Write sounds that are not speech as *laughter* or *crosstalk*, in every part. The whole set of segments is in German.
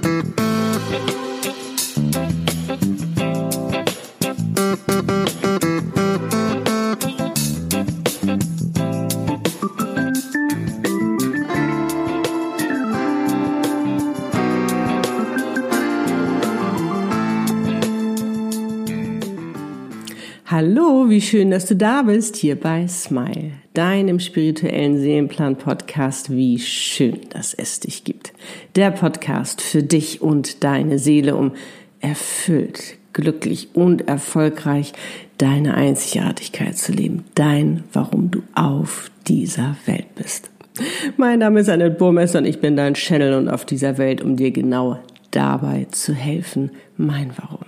Thank you. Hallo, wie schön, dass du da bist, hier bei Smile, deinem spirituellen Seelenplan-Podcast. Wie schön, dass es dich gibt. Der Podcast für dich und deine Seele, um erfüllt, glücklich und erfolgreich deine Einzigartigkeit zu leben. Dein, warum du auf dieser Welt bist. Mein Name ist Annette Burmester und ich bin dein Channel und auf dieser Welt, um dir genau dabei zu helfen, mein Warum.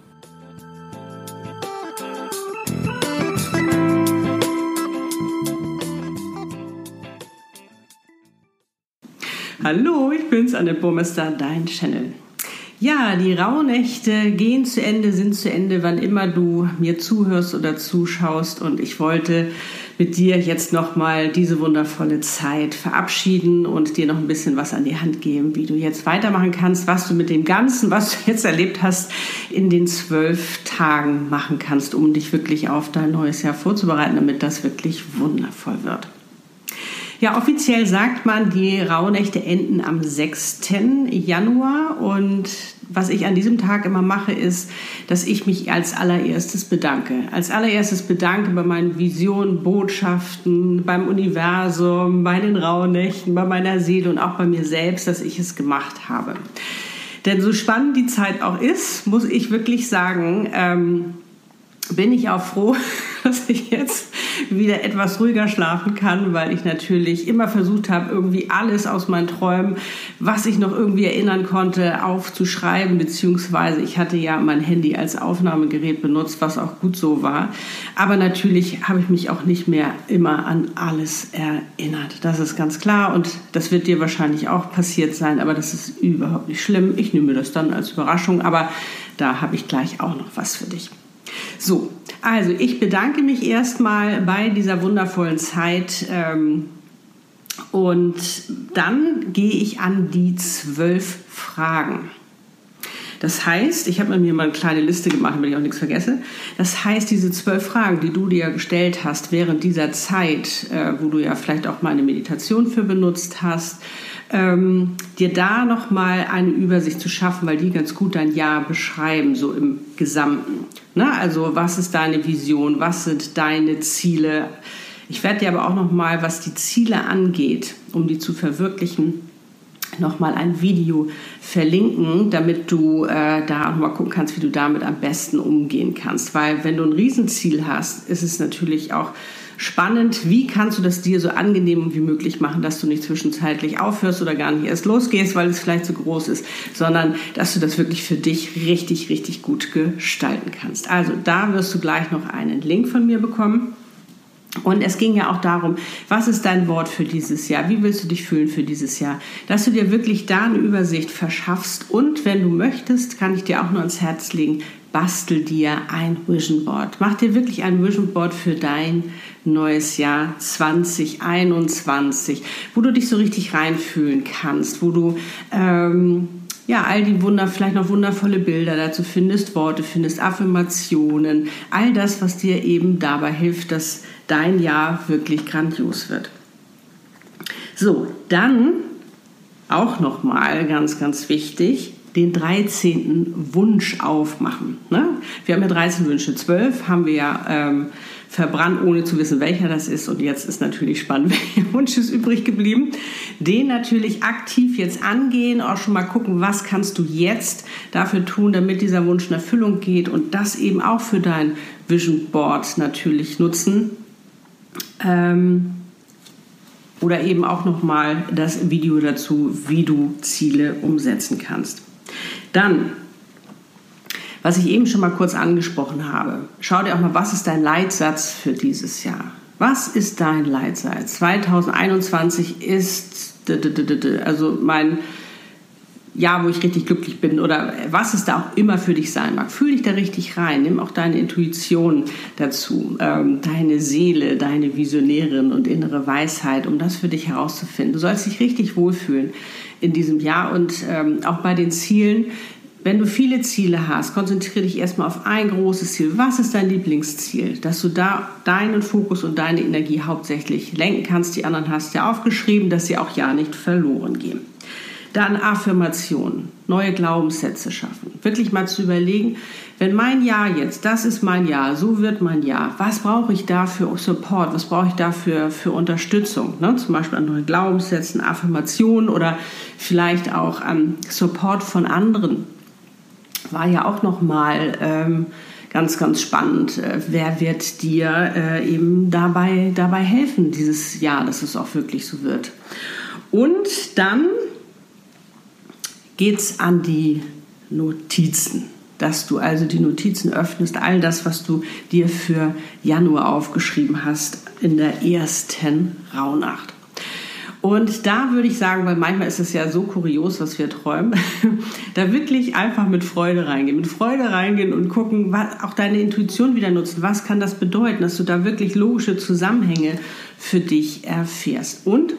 Hallo, ich bin's, Anne Burmester, dein Channel. Ja, die Rauhnächte gehen zu Ende, sind zu Ende, wann immer du mir zuhörst oder zuschaust. Und ich wollte mit dir jetzt nochmal diese wundervolle Zeit verabschieden und dir noch ein bisschen was an die Hand geben, wie du jetzt weitermachen kannst, was du mit dem Ganzen, was du jetzt erlebt hast, in den zwölf Tagen machen kannst, um dich wirklich auf dein neues Jahr vorzubereiten, damit das wirklich wundervoll wird. Ja, offiziell sagt man, die Rauhnächte enden am 6. Januar und was ich an diesem Tag immer mache, ist, dass ich mich als allererstes bedanke. Als allererstes bedanke bei meinen Visionen, Botschaften, beim Universum, bei den Rauhnächten, bei meiner Seele und auch bei mir selbst, dass ich es gemacht habe. Denn so spannend die Zeit auch ist, muss ich wirklich sagen, ähm, bin ich auch froh, *laughs* dass ich jetzt wieder etwas ruhiger schlafen kann, weil ich natürlich immer versucht habe, irgendwie alles aus meinen Träumen, was ich noch irgendwie erinnern konnte, aufzuschreiben, beziehungsweise ich hatte ja mein Handy als Aufnahmegerät benutzt, was auch gut so war. Aber natürlich habe ich mich auch nicht mehr immer an alles erinnert. Das ist ganz klar und das wird dir wahrscheinlich auch passiert sein, aber das ist überhaupt nicht schlimm. Ich nehme das dann als Überraschung, aber da habe ich gleich auch noch was für dich. So, also ich bedanke mich erstmal bei dieser wundervollen Zeit. Ähm, und dann gehe ich an die zwölf Fragen. Das heißt, ich habe mir mal eine kleine Liste gemacht, damit ich auch nichts vergesse. Das heißt, diese zwölf Fragen, die du dir gestellt hast während dieser Zeit, äh, wo du ja vielleicht auch mal eine Meditation für benutzt hast, ähm, dir da nochmal eine Übersicht zu schaffen, weil die ganz gut dein Jahr beschreiben, so im Gesamten. Na, also was ist deine Vision, was sind deine Ziele? Ich werde dir aber auch nochmal, was die Ziele angeht, um die zu verwirklichen, nochmal ein Video verlinken, damit du äh, da auch mal gucken kannst, wie du damit am besten umgehen kannst. Weil wenn du ein Riesenziel hast, ist es natürlich auch spannend, wie kannst du das dir so angenehm wie möglich machen, dass du nicht zwischenzeitlich aufhörst oder gar nicht erst losgehst, weil es vielleicht zu groß ist, sondern dass du das wirklich für dich richtig, richtig gut gestalten kannst. Also da wirst du gleich noch einen Link von mir bekommen. Und es ging ja auch darum, was ist dein Wort für dieses Jahr? Wie willst du dich fühlen für dieses Jahr? Dass du dir wirklich da eine Übersicht verschaffst. Und wenn du möchtest, kann ich dir auch nur ans Herz legen, bastel dir ein Vision Board. Mach dir wirklich ein Vision Board für dein neues Jahr 2021, wo du dich so richtig reinfühlen kannst, wo du ähm, ja all die Wunder, vielleicht noch wundervolle Bilder dazu findest, Worte findest, Affirmationen, all das, was dir eben dabei hilft, dass dein Jahr wirklich grandios wird. So, dann auch noch mal ganz, ganz wichtig, den 13. Wunsch aufmachen. Ne? Wir haben ja 13 Wünsche, 12 haben wir ja ähm, verbrannt, ohne zu wissen, welcher das ist. Und jetzt ist natürlich spannend, welcher Wunsch ist übrig geblieben. Den natürlich aktiv jetzt angehen, auch schon mal gucken, was kannst du jetzt dafür tun, damit dieser Wunsch in Erfüllung geht und das eben auch für dein Vision Board natürlich nutzen. Ähm, oder eben auch nochmal das Video dazu, wie du Ziele umsetzen kannst. Dann, was ich eben schon mal kurz angesprochen habe. Schau dir auch mal, was ist dein Leitsatz für dieses Jahr? Was ist dein Leitsatz? 2021 ist also mein Jahr, wo ich richtig glücklich bin oder was es da auch immer für dich sein mag. Fühl dich da richtig rein. Nimm auch deine Intuition dazu, ähm, deine Seele, deine Visionärin und innere Weisheit, um das für dich herauszufinden. Du sollst dich richtig wohlfühlen in diesem Jahr und ähm, auch bei den Zielen. Wenn du viele Ziele hast, konzentriere dich erstmal auf ein großes Ziel. Was ist dein Lieblingsziel? Dass du da deinen Fokus und deine Energie hauptsächlich lenken kannst. Die anderen hast du ja aufgeschrieben, dass sie auch ja nicht verloren gehen. Dann Affirmationen, neue Glaubenssätze schaffen. Wirklich mal zu überlegen, wenn mein Jahr jetzt, das ist mein Jahr, so wird mein Jahr, was brauche ich da für Support, was brauche ich da für, für Unterstützung? Ne? Zum Beispiel an neuen Glaubenssätzen, Affirmationen oder vielleicht auch an Support von anderen. War ja auch nochmal ähm, ganz, ganz spannend. Äh, wer wird dir äh, eben dabei, dabei helfen, dieses Jahr, dass es auch wirklich so wird? Und dann geht es an die Notizen. Dass du also die Notizen öffnest, all das, was du dir für Januar aufgeschrieben hast in der ersten Rauhnacht. Und da würde ich sagen, weil manchmal ist es ja so kurios, was wir träumen, *laughs* da wirklich einfach mit Freude reingehen, mit Freude reingehen und gucken, was, auch deine Intuition wieder nutzen. Was kann das bedeuten, dass du da wirklich logische Zusammenhänge für dich erfährst? Und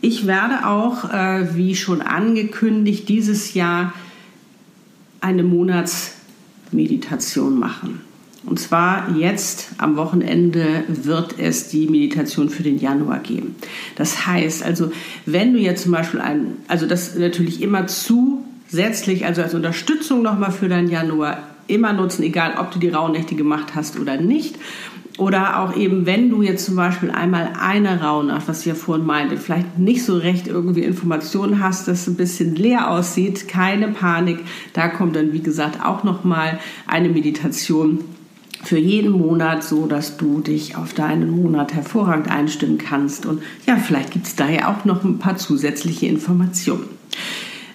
ich werde auch, äh, wie schon angekündigt, dieses Jahr eine Monatsmeditation machen. Und zwar jetzt am Wochenende wird es die Meditation für den Januar geben. Das heißt also, wenn du jetzt zum Beispiel ein, also das natürlich immer zusätzlich, also als Unterstützung nochmal für deinen Januar immer nutzen, egal ob du die Rauhnächte gemacht hast oder nicht. Oder auch eben, wenn du jetzt zum Beispiel einmal eine Rauhnacht, was ich ja vorhin meinte, vielleicht nicht so recht irgendwie Informationen hast, dass es ein bisschen leer aussieht, keine Panik. Da kommt dann, wie gesagt, auch nochmal eine Meditation für jeden Monat, so dass du dich auf deinen Monat hervorragend einstimmen kannst. Und ja, vielleicht gibt es da ja auch noch ein paar zusätzliche Informationen.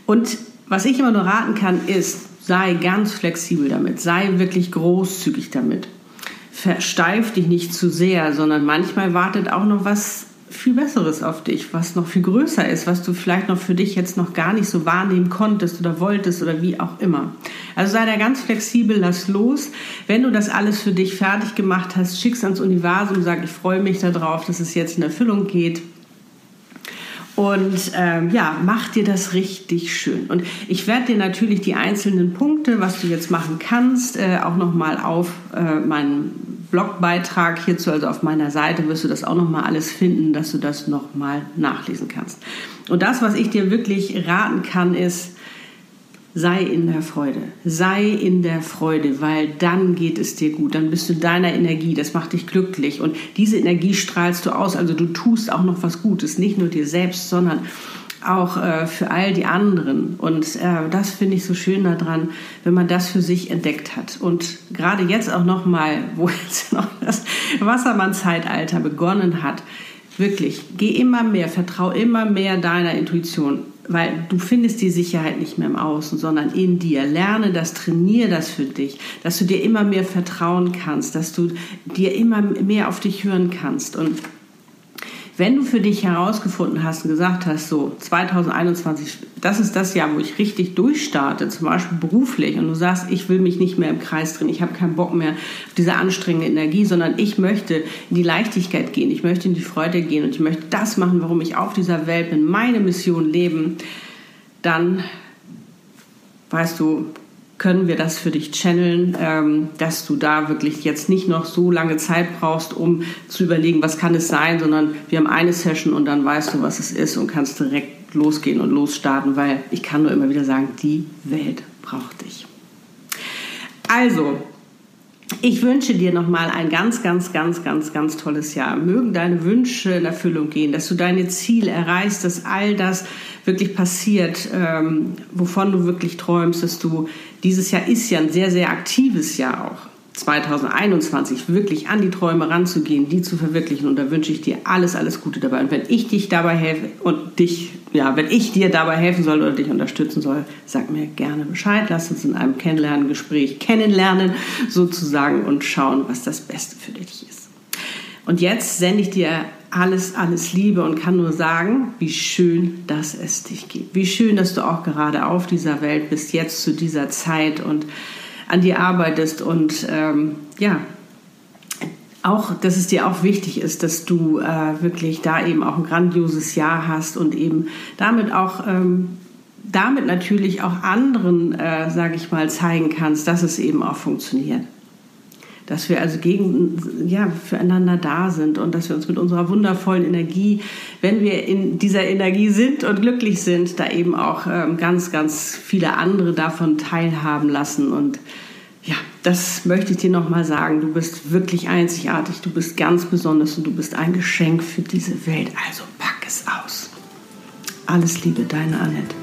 Und was ich immer nur raten kann, ist, sei ganz flexibel damit, sei wirklich großzügig damit versteif dich nicht zu sehr, sondern manchmal wartet auch noch was viel Besseres auf dich, was noch viel größer ist, was du vielleicht noch für dich jetzt noch gar nicht so wahrnehmen konntest oder wolltest oder wie auch immer. Also sei da ganz flexibel, lass los. Wenn du das alles für dich fertig gemacht hast, schick's ans Universum, sag, ich freue mich darauf, dass es jetzt in Erfüllung geht. Und ähm, ja, mach dir das richtig schön. Und ich werde dir natürlich die einzelnen Punkte, was du jetzt machen kannst, äh, auch nochmal auf äh, meinen Blogbeitrag hierzu, also auf meiner Seite, wirst du das auch nochmal alles finden, dass du das nochmal nachlesen kannst. Und das, was ich dir wirklich raten kann, ist, sei in der Freude. Sei in der Freude, weil dann geht es dir gut. Dann bist du deiner Energie. Das macht dich glücklich. Und diese Energie strahlst du aus. Also du tust auch noch was Gutes. Nicht nur dir selbst, sondern auch äh, für all die anderen. Und äh, das finde ich so schön daran, wenn man das für sich entdeckt hat. Und gerade jetzt auch nochmal, wo *laughs* jetzt noch das Wassermann-Zeitalter begonnen hat, wirklich, geh immer mehr, vertrau immer mehr deiner Intuition, weil du findest die Sicherheit nicht mehr im Außen, sondern in dir. Lerne das, trainiere das für dich, dass du dir immer mehr vertrauen kannst, dass du dir immer mehr auf dich hören kannst und wenn du für dich herausgefunden hast und gesagt hast, so 2021, das ist das Jahr, wo ich richtig durchstarte, zum Beispiel beruflich, und du sagst, ich will mich nicht mehr im Kreis drin, ich habe keinen Bock mehr auf diese anstrengende Energie, sondern ich möchte in die Leichtigkeit gehen, ich möchte in die Freude gehen und ich möchte das machen, warum ich auf dieser Welt bin, meine Mission leben, dann weißt du, können wir das für dich channeln, ähm, dass du da wirklich jetzt nicht noch so lange Zeit brauchst, um zu überlegen, was kann es sein, sondern wir haben eine Session und dann weißt du, was es ist und kannst direkt losgehen und losstarten, weil ich kann nur immer wieder sagen, die Welt braucht dich. Also, ich wünsche dir nochmal ein ganz, ganz, ganz, ganz, ganz tolles Jahr. Mögen deine Wünsche in Erfüllung gehen, dass du deine Ziele erreichst, dass all das wirklich passiert, ähm, wovon du wirklich träumst, dass du dieses Jahr ist ja ein sehr, sehr aktives Jahr auch. 2021 wirklich an die Träume ranzugehen, die zu verwirklichen. Und da wünsche ich dir alles, alles Gute dabei. Und wenn ich dich dabei helfe und dich, ja, wenn ich dir dabei helfen soll oder dich unterstützen soll, sag mir gerne Bescheid. Lass uns in einem Kennenlerngespräch kennenlernen sozusagen und schauen, was das Beste für dich ist. Und jetzt sende ich dir alles, alles Liebe und kann nur sagen, wie schön, dass es dich gibt. Wie schön, dass du auch gerade auf dieser Welt bist, jetzt zu dieser Zeit und an dir arbeitest und ähm, ja, auch, dass es dir auch wichtig ist, dass du äh, wirklich da eben auch ein grandioses Jahr hast und eben damit auch ähm, damit natürlich auch anderen, äh, sage ich mal, zeigen kannst, dass es eben auch funktioniert dass wir also gegen, ja, füreinander da sind und dass wir uns mit unserer wundervollen Energie, wenn wir in dieser Energie sind und glücklich sind, da eben auch ähm, ganz, ganz viele andere davon teilhaben lassen. Und ja, das möchte ich dir nochmal sagen. Du bist wirklich einzigartig, du bist ganz besonders und du bist ein Geschenk für diese Welt. Also pack es aus. Alles Liebe, deine Annette.